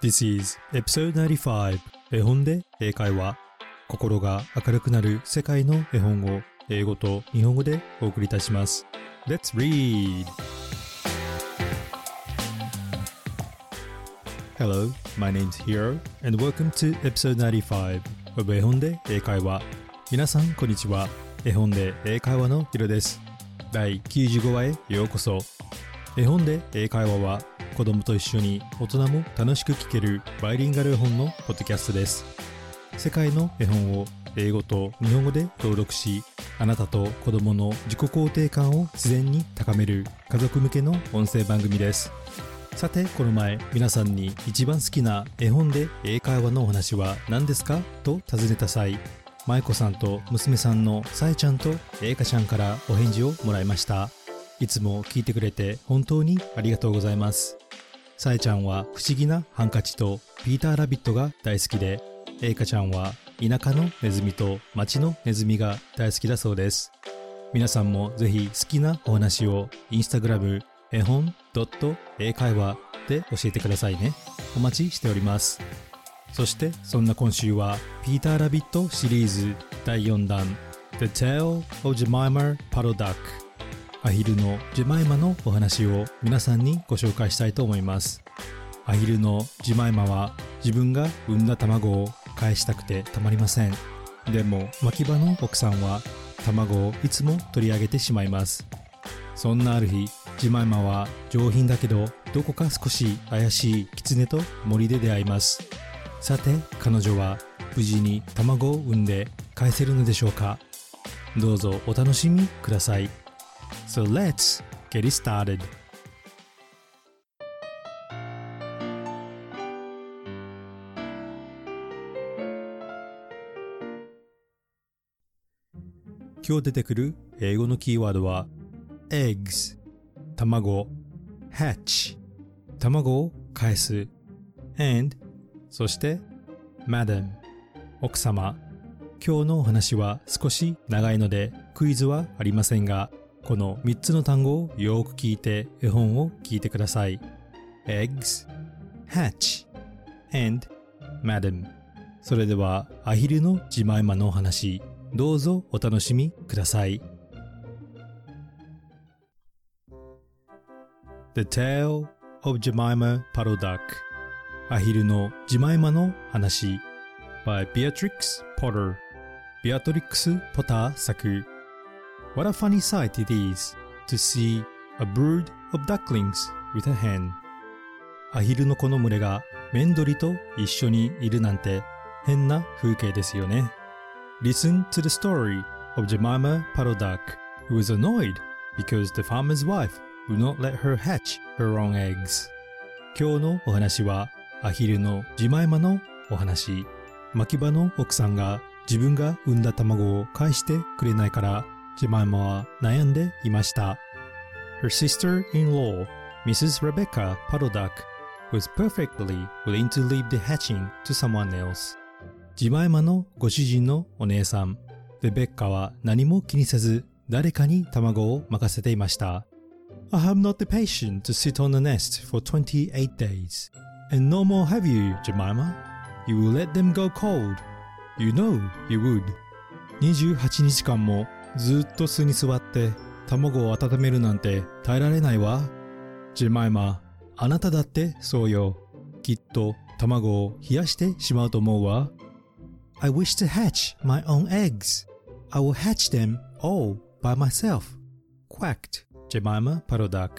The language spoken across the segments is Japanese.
This is episode 95絵本で英会話。心が明るくなる世界の絵本を英語と日本語でお送りいたします。Let's read! Hello, my name is Hiro and welcome to episode 95 of 絵本で英会話。皆さんこんにちは。絵本で英会話のヒロです。第95話へようこそ。絵本で英会話は子供と一緒に大人も楽しく聞けるバイリンガル絵本のポッドキャストです。世界の絵本を英語と日本語で登録しあなたと子供の自己肯定感を自然に高める家族向けの音声番組です。さてこの前皆さんに一番好きな絵本で英会話のお話は何ですかと尋ねた際舞子さんと娘さんのさえちゃんとえいかちゃんからお返事をもらいました。いつも聞いてくれて本当にありがとうございます。さえちゃんは不思議なハンカチとピーターラビットが大好きでえいかちゃんは田舎のネズミと町のネズミが大好きだそうです。皆さんもぜひ好きなお話をインスタグラム絵本英会話で教えてくださいね。お待ちしております。そしてそんな今週はピーターラビットシリーズ第4弾 The Tale of Jemima Puddle Duck アヒルのジェマイマのお話を皆さんにご紹介したいと思います。アヒルのジェマイマは自分が産んだ卵を返したくてたまりません。でも牧場の奥さんは卵をいつも取り上げてしまいます。そんなある日ジマイマは上品だけどどこか少し怪しい狐と森で出会います。さて彼女は無事に卵を産んで返せるのでしょうか？どうぞお楽しみください。So let's get it started. 今日出てくる英語のキーワードは eggs 卵 hatch 卵を返す and そして madam 奥様今日のお話は少し長いのでクイズはありませんがこの3つの単語をよく聞いて絵本を聞いてください。Eggs, hatch, and madam. それではアヒルのジマイマのお話どうぞお楽しみください。The Tale of Jemima Puddle Duck アヒルのジマイマの話。By Beatrix Potter. ビアトリックス・ポター作。What a funny sight it is to see a brood of ducklings with a hen. アヒルの子の群れがメンドリと一緒にいるなんて変な風景ですよね。Listen to the story of Jemima Puddle Duck, who was annoyed because the farmer's wife would not let her hatch her own eggs. 今日のお話はアヒルのジマイマのお話。牧場の奥さんが自分が産んだ卵を返してくれないからジマイマは悩んでいました。Her sister-in-law, Mrs. Rebecca Puddleduck, was perfectly willing to leave the hatching to someone else. ジマイマのご主人のお姉さん、レベッカは何も気にせず誰かに卵を任せていました。I have not the patience to sit on the nest for 28 days. And no more have you, Jemima. You will let them go cold. You know you would. 28日間もずっと巣に座って卵を温めるなんて耐えられないわ。ジェマイマ、あなただってそうよ。きっと卵を冷やしてしまうと思うわ。I wish to hatch my own eggs. I will hatch them all by myself. quacked Jemima Parodak.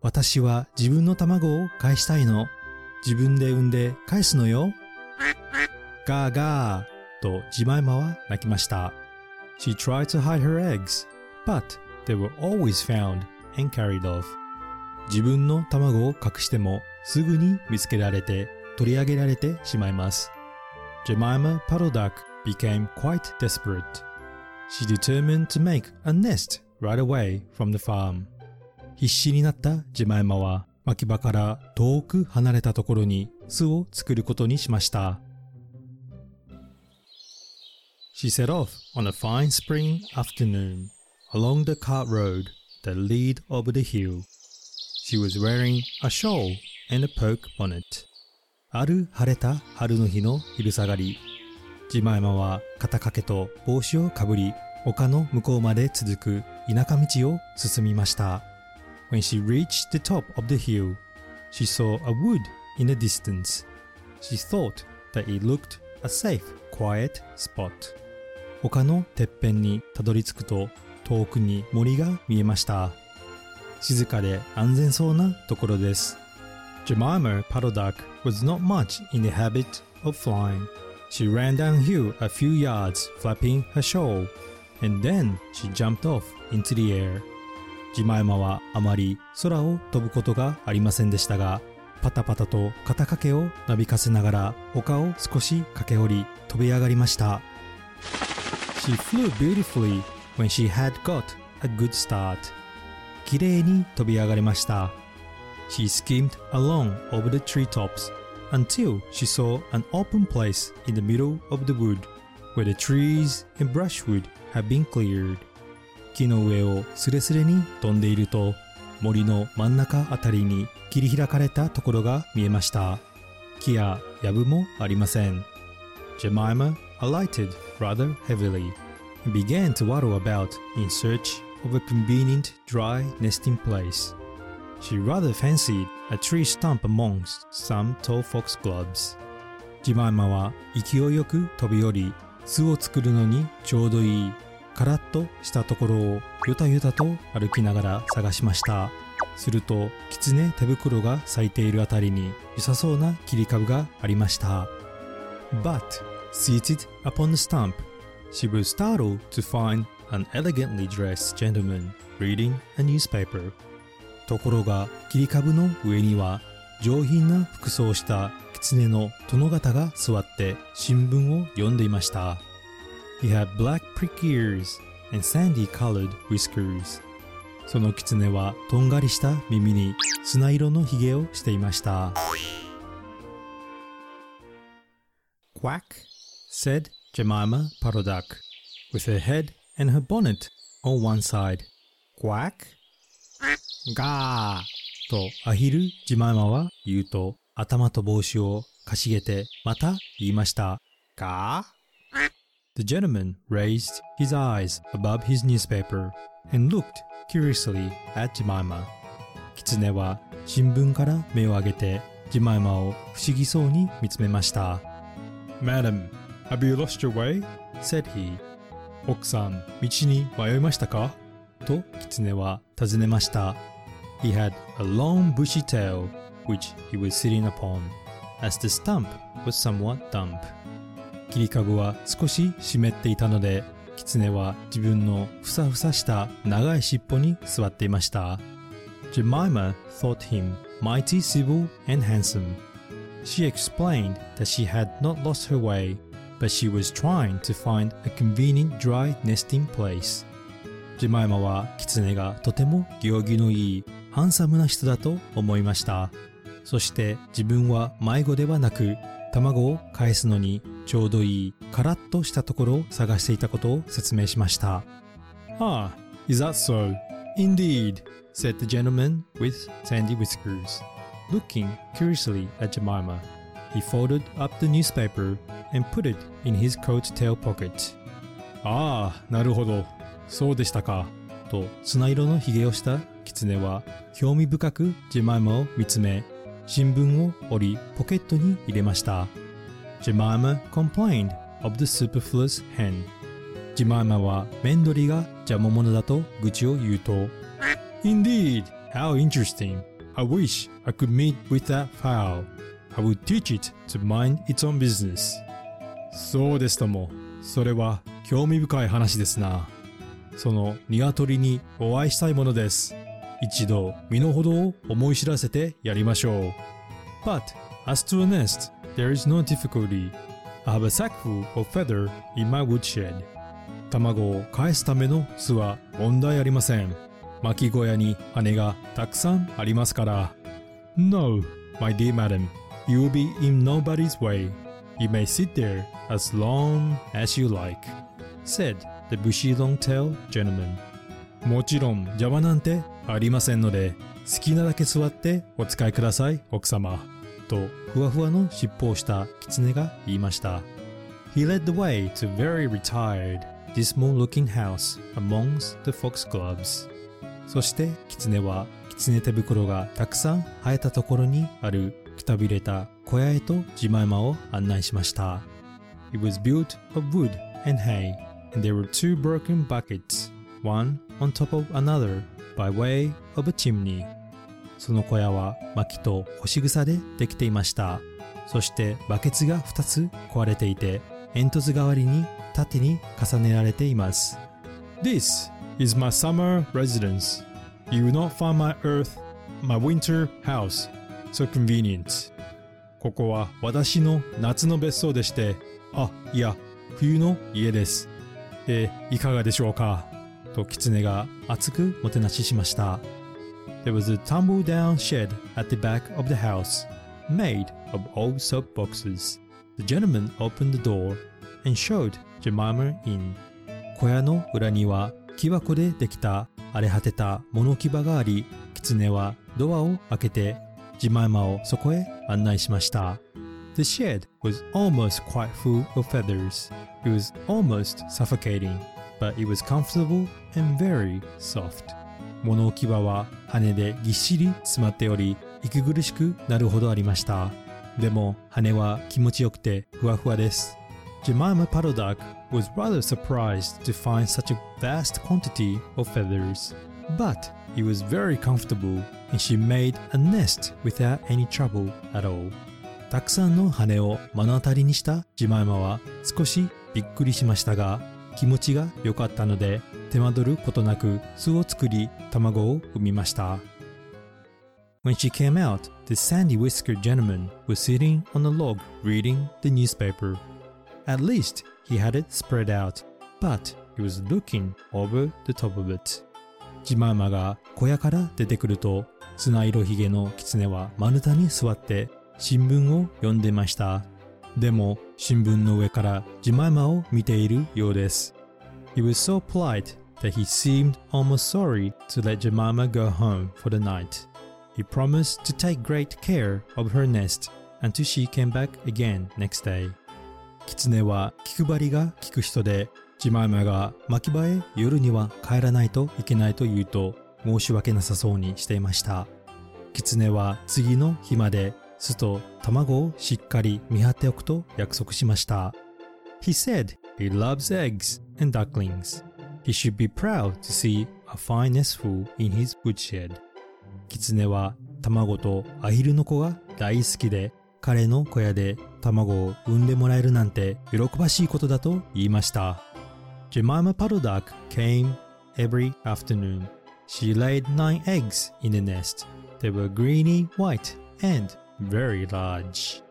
私は自分の卵を返したいの。自分で産んで返すのよ。ガーガーとジマイマは泣きました。She tried to hide her eggs, but they were always found and carried off. 自分の卵を隠してもすぐに見つけられて取り上げられてしまいます。Jemima Puddle Duck became quite desperate. She determined to make a nest right away from the farm. 必死になったジェマイマは牧場から遠く離れたところに巣を作ることにしました。She set off on a fine spring afternoon along the cart road that led over the hill. She was wearing a shawl and a poke bonnet. ある晴れた春の日の昼下がり、ジマイマは肩掛けと帽子をかぶり、丘の向こうまで続く田舎道を進みました。When she reached the top of the hill, she saw a wood in the distance. She thought that it looked a safe, quiet spot. 丘のてっぺんにたどり着くと遠くに森が見えました。静かで安全そうなところです。Jemima Puddle Duck was not much in the habit of flying. She ran downhill a few yards, flapping her shawl, and then she jumped off into the air. ジマイマはあまり空を飛ぶことがありませんでしたが、パタパタと肩掛けをなびかせながら丘を少し駆け下り飛び上がりました。She flew beautifully when she had got a good start. 綺麗に飛び上がりました。She skimmed along over the treetops until she saw an open place in the middle of the wood where the trees and brushwood had been cleared. 木の上をスレスレに飛んでいると森の真ん中あたりに切り開かれたところが見えました。木や藪もありません。Jemima alighted rather heavily and began to waddle about in search of a convenient dry nesting place. She rather fancied a tree stump amongst some tall foxgloves. ジマイマは勢いよく飛び降り巣を作るのにちょうどいいカラッとしたところをゆたゆたと歩きながら探しましたするとキツネ手袋が咲いているあたりに良さそうな切り株がありました But seated upon the stump she was startled to find an elegantly dressed gentleman reading a newspaper ところが切り株の上には上品な服装をした狐の殿方が座って新聞を読んでいました。He had black prick ears and sandy colored whiskers. その狐はとんがりした耳に砂色のひげをしていました。Quack, said Jemima Puddle Duck, with her head and her bonnet on one side. Quack? ガーとアヒルジマイマは言うと頭と帽子をかしげてまた言いました。ガー The gentleman raised his eyes above his newspaper and looked curiously at Jemima. 狐は新聞から目を上げてジマイマを不思議そうに見つめました。Madam, have you lost your way? said he. 奥さん、道に迷いましたかと狐は尋ねました。He had a long bushy tail which he was sitting upon, as the stump was somewhat damp. 切り株は少し湿っていたので、狐は自分のふさふさした長い尻尾に座っていました。Jemima thought him mighty civil and handsome. She explained that she had not lost her way, but she was trying to find a convenient dry nesting place. ジェマイマは狐がとても行儀のいいハンサムな人だと思いました。そして自分は迷子ではなく卵を返すのにちょうどいいカラッとしたところを探していたことを説明しました。Ah, is that so? Indeed, said the gentleman with sandy whiskers, looking curiously at Jemima. He folded up the newspaper and put it in his coat tail pocket. ああ、なるほど。そうでしたか。と砂色のひげをした狐は興味深くジェマイマを見つめ新聞を折りポケットに入れました。ジェマイマ complained of the superfluous hen. ジェマイマはメンドリが邪魔者だと愚痴を言うと Indeed, how interesting. I wish I could meet with that fowl. I would teach it to mind its own business. そうですとも。それは興味深い話ですな。その鶏にお会いしたいものです。一度身の程を思い知らせてやりましょう。But as to a nest, there is no difficulty. I have a sackful of feather in my woodshed. 卵を返すための巣は問題ありません。巻き小屋に羽がたくさんありますから。No, my dear madam, You'll be in nobody's way. You may sit there as long as you like, said the bushy long tail gentleman. もちろん邪魔なんてありませんので、好きなだけ座ってお使いください、奥様。とふわふわの尻尾をした狐が言いました He led the way to very retired, dismal looking house amongst the foxgloves そして狐は狐手袋がたくさん生えたところにあるくたびれた小屋へとジマイマを案内しました It was built of wood and hay and there were two broken buckets one on top of another by way of a chimney その小屋は薪と干し草でできていましたそしてバケツが2つ壊れていて煙突代わりに縦に重ねられています This is my summer residence You will not find my earth, my winter house so convenient ここは私の夏の別荘でしてあいや冬の家ですえいかがでしょうかと狐が熱くもてなししました There was a tumble down shed at the back of the house, made of old soap boxes. The gentleman opened the door and showed Jemima in. 小屋の裏には木箱でできた荒れ果てた物置場があり、狐はドアを開けてジマイマをそこへ案内しました。The shed was almost quite full of feathers. It was almost suffocating, but it was comfortable and very soft. 物置場は羽でぎっしり詰まっており息苦しくなるほどありましたでも羽は気持ちよくてふわふわです Jemima Paddle Duck was rather surprised to find such a vast quantity of feathers but it was very comfortable and she made a nest without any trouble at all たくさんの羽を目の当たりにしたジマイマは少しびっくりしましたが気持ちが良かったので手間取ることなく巣を作り卵を産みました When she came out, the sandy whiskered gentleman was sitting on a log reading the newspaper. At least he had it spread out, but he was looking over the top of it. ジマーマが小屋から出てくると砂色ひげの狐は丸太に座って新聞を読んでました。でも新聞の上からジマイマを見ているようです。He was so polite that he seemed almost sorry to let Jemima go home for the night. He promised to take great care of her nest until she came back again next day. 狐は気配りが利く人で、ジマイマが牧場へ夜には帰らないといけないと言うと申し訳なさそうにしていました。狐は次の日まで巣と卵をしっかり見張っておくと約束しました。He said he loves eggs and ducklings. He should be proud to see a fine nestful in his woodshed. 狐は卵とアヒルの子が大好きで彼の小屋で卵を産んでもらえるなんて喜ばしいことだと言いました。Jemima Puddle Duck came every afternoon. She laid nine eggs in the nest. They were greeny white and very large.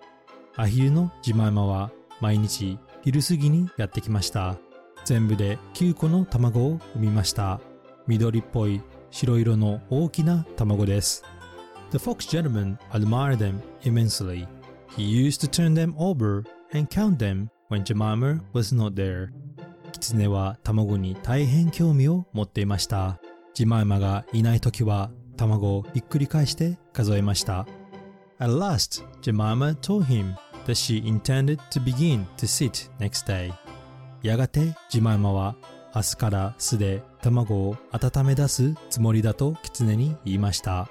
アヒルのジマイマは毎日昼過ぎにやってきました。全部で9個の卵を産みました。緑っぽい白色の大きな卵です。The fox gentleman admired them immensely. He used to turn them over and count them when Jemima was not there. 狐は卵に大変興味を持っていました。ジマイマがいない時は卵をひっくり返して数えました。At last, Jemima told him that she intended to begin to sit next day. やがてジマイマは明日から巣で卵を温め出すつもりだと狐に言いました。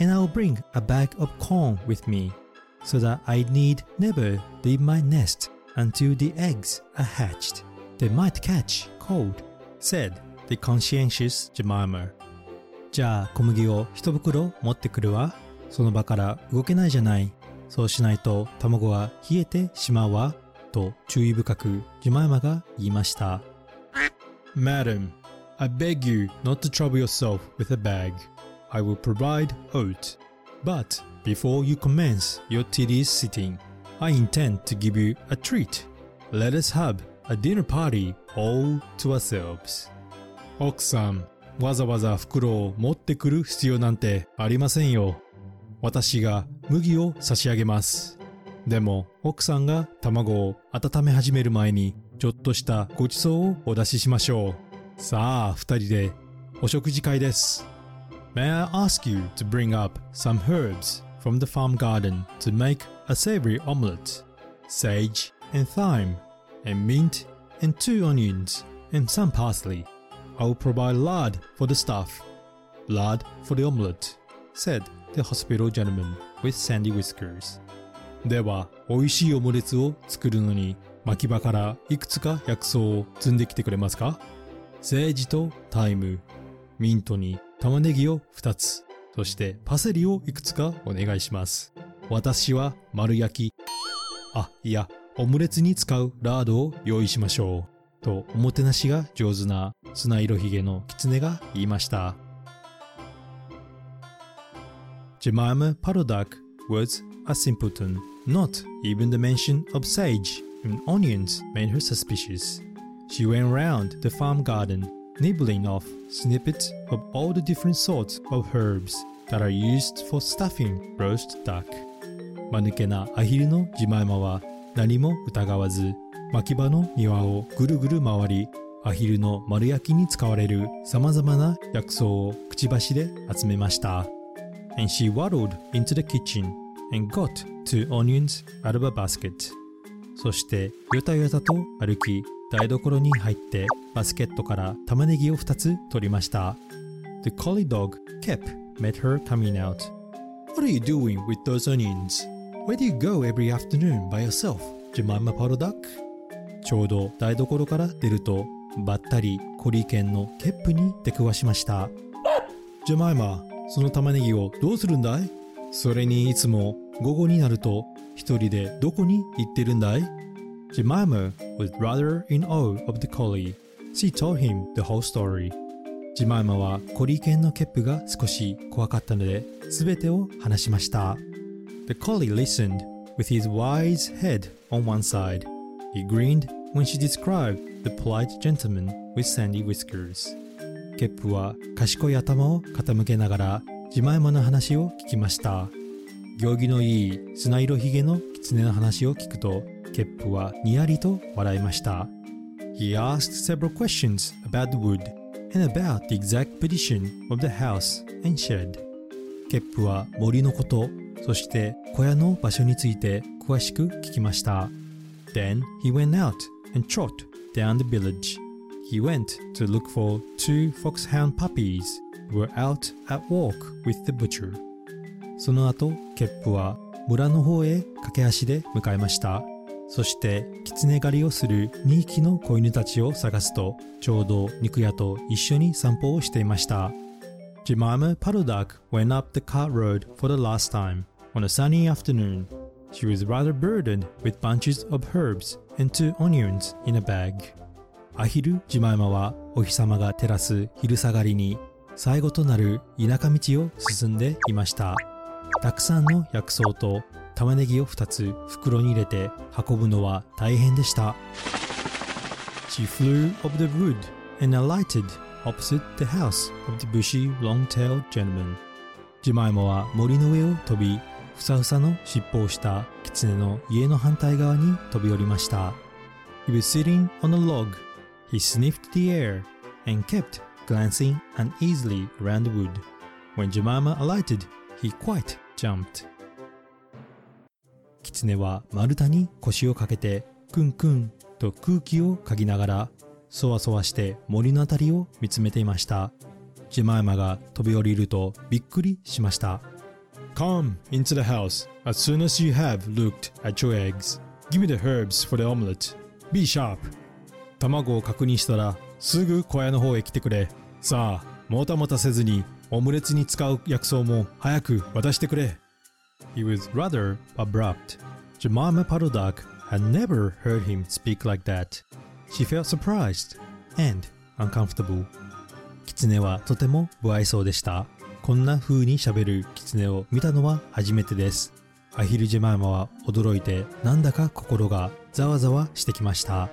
And I'll bring a bag of corn with me so that I need never leave my nest until the eggs are hatched. They might catch cold, said the conscientious Jemima. じゃあ小麦を一袋持ってくるわ。その場から動けないじゃない。そうしないと卵は冷えてしまうわ。と注意深くジマイマが言いました。Madam, I beg you not to trouble yourself with a bag. I will provide oat. But before you commence your tedious sitting, I intend to give you a treat. Let us have a dinner party all to ourselves. 奥さん、わざわざ袋を持ってくる必要なんてありませんよ。私が麦を差し上げます。でも奥さんが卵を温め始める前にちょっとしたごちそうをお出ししましょう。さあ、二人でお食事会です。May I ask you to bring up some herbs from the farm garden to make a savory omelette. Sage and thyme, and mint and two onions and some parsley. I will provide lard for the stuff. Lard for the omelette, said the hospital gentleman with sandy whiskers. では、美味しいオムレツを作るのに、巻き場からいくつか薬草を積んできてくれますかセージとタイム、ミントに玉ねぎを2つ、そしてパセリをいくつかお願いします。私は丸焼き。あ、いや、オムレツに使うラードを用意しましょう。とおもてなしが上手な砂色ひげの狐が言いました。Jemima Padodak was a simpleton. Not even the mention of sage and onions made her suspicious. She went round the farm garden, nibbling off snippets of all the different sorts of herbs that are used for stuffing roast duck. 間抜けなアヒルのジマイマは何も疑わず牧場の庭をぐるぐる回りアヒルの丸焼きに使われる様々な薬草をくちばしで集めました。And she waddled into the kitchen and got two onions out of a basket. そしてよたよたと歩き台所に入ってバスケットから玉ねぎを2つ取りました。The collie dog, Kep, met her coming out. What are you doing with those onions? Where do you go every afternoon by yourself, Jemima Puddle Duck? ちょうど台所から出るとばったりコリー犬のケップに出くわしました。ジェマイマ、その玉ねぎをどうするんだいそれにいつも午後になると一人でどこに行ってるんだい Jemima was rather in awe of the collie. She told him the whole story. ジマイマはコリー犬のケップが少し怖かったので全てを話しました。The collie listened with his wise head on one side. He grinned when she described the polite gentleman with sandy whiskers. ケップは賢い頭を傾けながらジマイマの話を聞きました。行儀のいい砂色ひげの狐の話を聞くと、ケップはにやりと笑いました。He asked several questions about the wood and about the exact position of the house and shed. ケップは森のこと、そして小屋の場所について詳しく聞きました。Then he went out and trot down the village. He went to look for two foxhound puppies who were out at walk with the butcher. その後、ケップは村の方へ駆け足で向かいました。そして狐狩りをする2匹の子犬たちを探すとちょうど肉屋と一緒に散歩をしていました。Jemima Puddleduck went up the cart road for the last time on a sunny afternoon. She was rather burdened with bunches of herbs and two onions in a bag. アヒル・ジマイマはお日様が照らす昼下がりに最後となる田舎道を進んでいました。たくさんの薬草と玉ねぎを2つ袋に入れて運ぶのは大変でした。She flew over the wood and alighted opposite the house of the bushy long-tailed gentleman. ジマイマは森の上を飛び、ふさふさの尻尾をした狐の家の反対側に飛び降りました。He was sitting on a log. He sniffed the air and kept glancing uneasily around the wood. When Jemima alighted, he quite jumped. 狐は丸太に腰をかけてクンクンと空気を嗅ぎながらそわそわして森のあたりを見つめていましたジェマイマが飛び降りるとびっくりしました Come into the house as soon as you have looked at your eggs. Give me the herbs for the omelette. Be sharp. 卵を確認したらすぐ小屋の方へ来てくれ。さあ、もたもたせずにオムレツに使う薬草も早く渡してくれ。He was rather abrupt. Jemima Puddleduck had never heard him speak like that. She felt surprised and uncomfortable. 狐はとても不愛想でした。こんな風に喋る狐を見たのは初めてです。アヒルジェマイマは驚いてなんだか心がざわざわしてきました。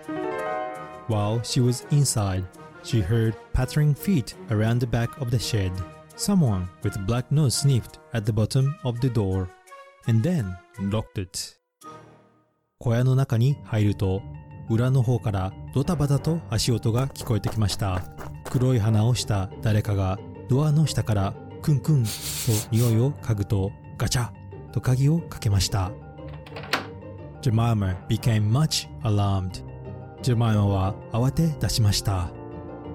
While she was inside, she heard pattering feet around the back of the shed. Someone with a black nose sniffed at the bottom of the door and then locked it. 小屋の中に入ると裏の方からドタバタと足音が聞こえてきました。黒い鼻をした誰かがドアの下からクンクンと匂いを嗅ぐとガチャと鍵をかけました。Jemima became much alarmed. ジェマイマは慌て出しました。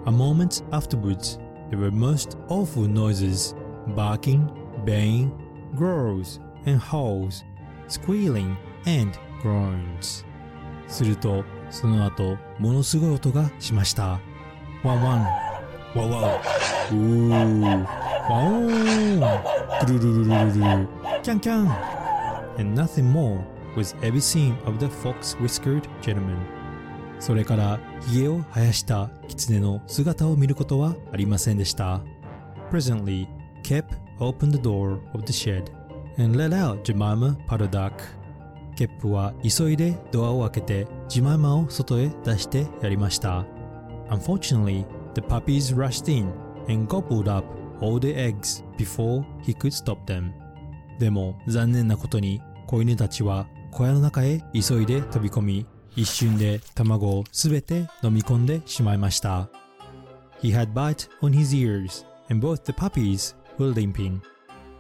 A moment afterwards, there were most awful noises, barking, baying, growls and howls, squealing and groans. すると、その後、ものすごい音がしました。ワンワン、ワンワウ、うー、ワオーン、ぐるるるるるる、キャンキャン。And nothing more was ever seen of the fox-whiskered gentleman. それから髭を生やした狐の姿を見ることはありませんでした。Presently, Kep opened the door of the shed and let out Jemima Padodak. ケップは急いでドアを開けてジマイマを外へ出してやりました。Unfortunately, the puppies rushed in and gobbled up all the eggs before he could stop them. でも残念なことに子犬たちは小屋の中へ急いで飛び込み一瞬で卵をすべて飲み込んでしまいました。He had bite on his ears and both the puppies were limping.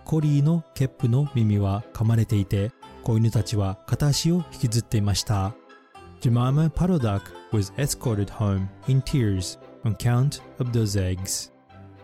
コリーのケップの耳は噛まれていて子犬たちは片足を引きずっていました。Jemima Paddleduck was escorted home in tears on count of those eggs.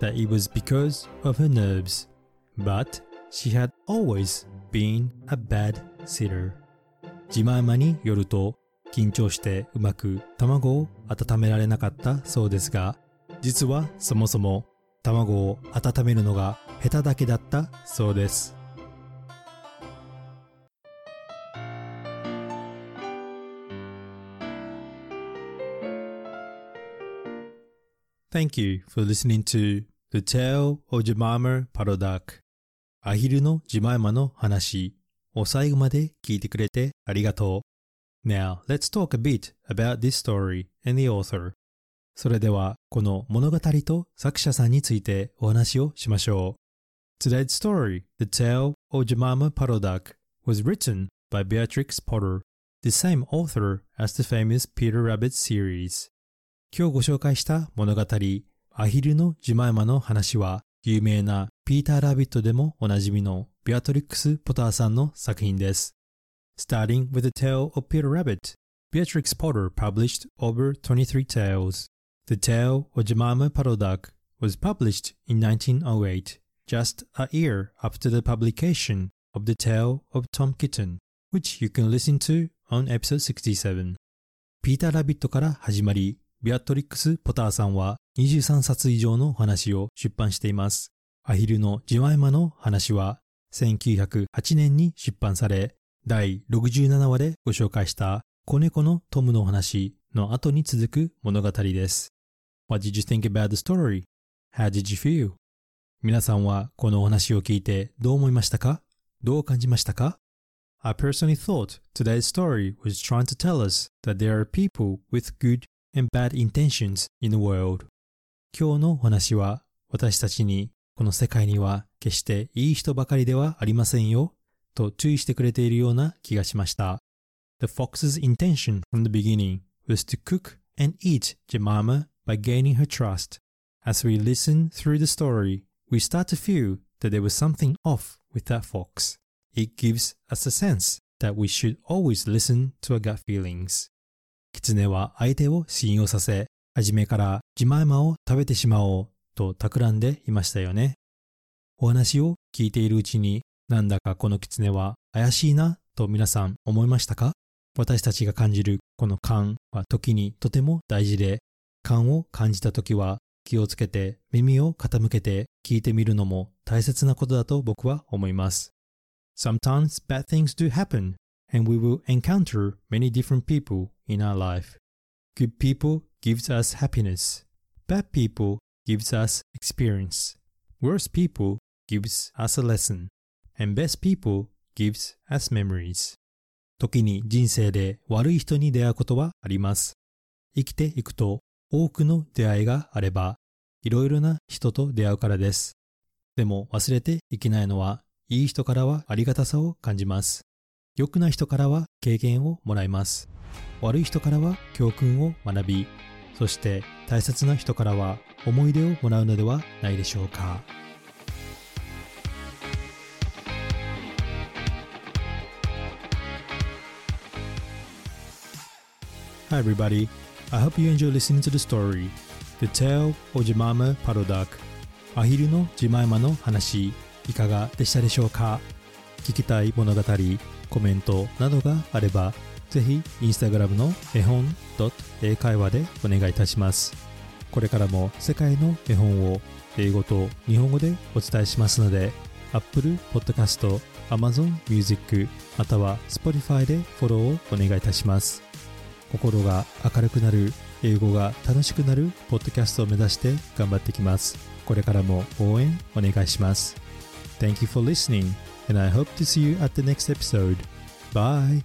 that it was because of her nerves, but she had always been a bad sitter. ジマイマによると緊張してうまく卵を温められなかったそうですが、実はそもそも卵を温めるのが下手だけだったそうです。Thank you for listening to The Tale of Jemima Parodak アヒルのジマイマの話を最後まで聞いてくれてありがとう。Now, let's talk a bit about this story and the author. それでは、この物語と作者さんについてお話をしましょう。Today's story, The Tale of Jemima Parodak, was written by Beatrix Potter, the same author as the famous Peter Rabbit series. 今日ご紹介した物語、アヒルのジマイマの話は、有名なピーター・ラビットでもおなじみのビアトリックス・ポターさんの作品です。Starting with the tale of Peter Rabbit, Beatrix Potter published over 23 tales. The tale of Jemima Puddle Duck was published in 1908, just a year after the publication of The Tale of Tom Kitten, which you can listen to on episode 67. ピーター・ラビットから始まり、ビアトリックス・ポターさんは23冊以上の話を出版しています。アヒルのジワイマの話は1908年に出版され、第67話でご紹介した子猫のトムの話の後に続く物語です。What did you think about the story? How did you feel? 皆さんはこのお話を聞いてどう思いましたかどう感じましたか I personally thought today's story was trying to tell us that there are people with good and bad intentions in the world 今日のお話は私たちにこの世界には決していい人ばかりではありませんよと注意してくれているような気がしました。The fox's intention from the beginning was to cook and eat Jemima by gaining her trust. As we listen through the story, we start to feel that there was something off with that fox. It gives us a sense that we should always listen to our gut feelings. 狐は相手を信用させ、初めからジマイマを食べてしまおうと企んでいましたよね。お話を聞いているうちに、なんだかこの狐は怪しいなと皆さん思いましたか？私たちが感じるこの感は時にとても大事で、感を感じた時は気をつけて耳を傾けて聞いてみるのも大切なことだと僕は思います。Sometimes bad things do happen and we will encounter many different people in our life. Good people gives us happiness. Bad people gives us experience. Worse people gives us a lesson. And best people gives us memories. 時に人生で悪い人に出会うことはあります。生きていくと多くの出会いがあれば、いろいろな人と出会うからです。でも忘れていけないのは、いい人からはありがたさを感じます。良くない人からは経験をもらいます。悪い人からは教訓を学び、そして大切な人からは思い出をもらうのではないでしょうか。Hi everybody, I hope you enjoy listening to the story. The Tale of Jemima Paddle Duck アヒルのジマイマの話いかがでしたでしょうか聞きたい物語、コメントなどがあればぜひインスタグラムの絵本英会話でお願いいたします。これからも世界の絵本を英語と日本語でお伝えしますので Apple Podcast、Amazon Music または Spotify でフォローをお願いいたします。心が明るくなる英語が楽しくなるポッドキャストを目指して頑張っていきます。これからも応援お願いします。Thank you for listening. And I hope to see you at the next episode. Bye!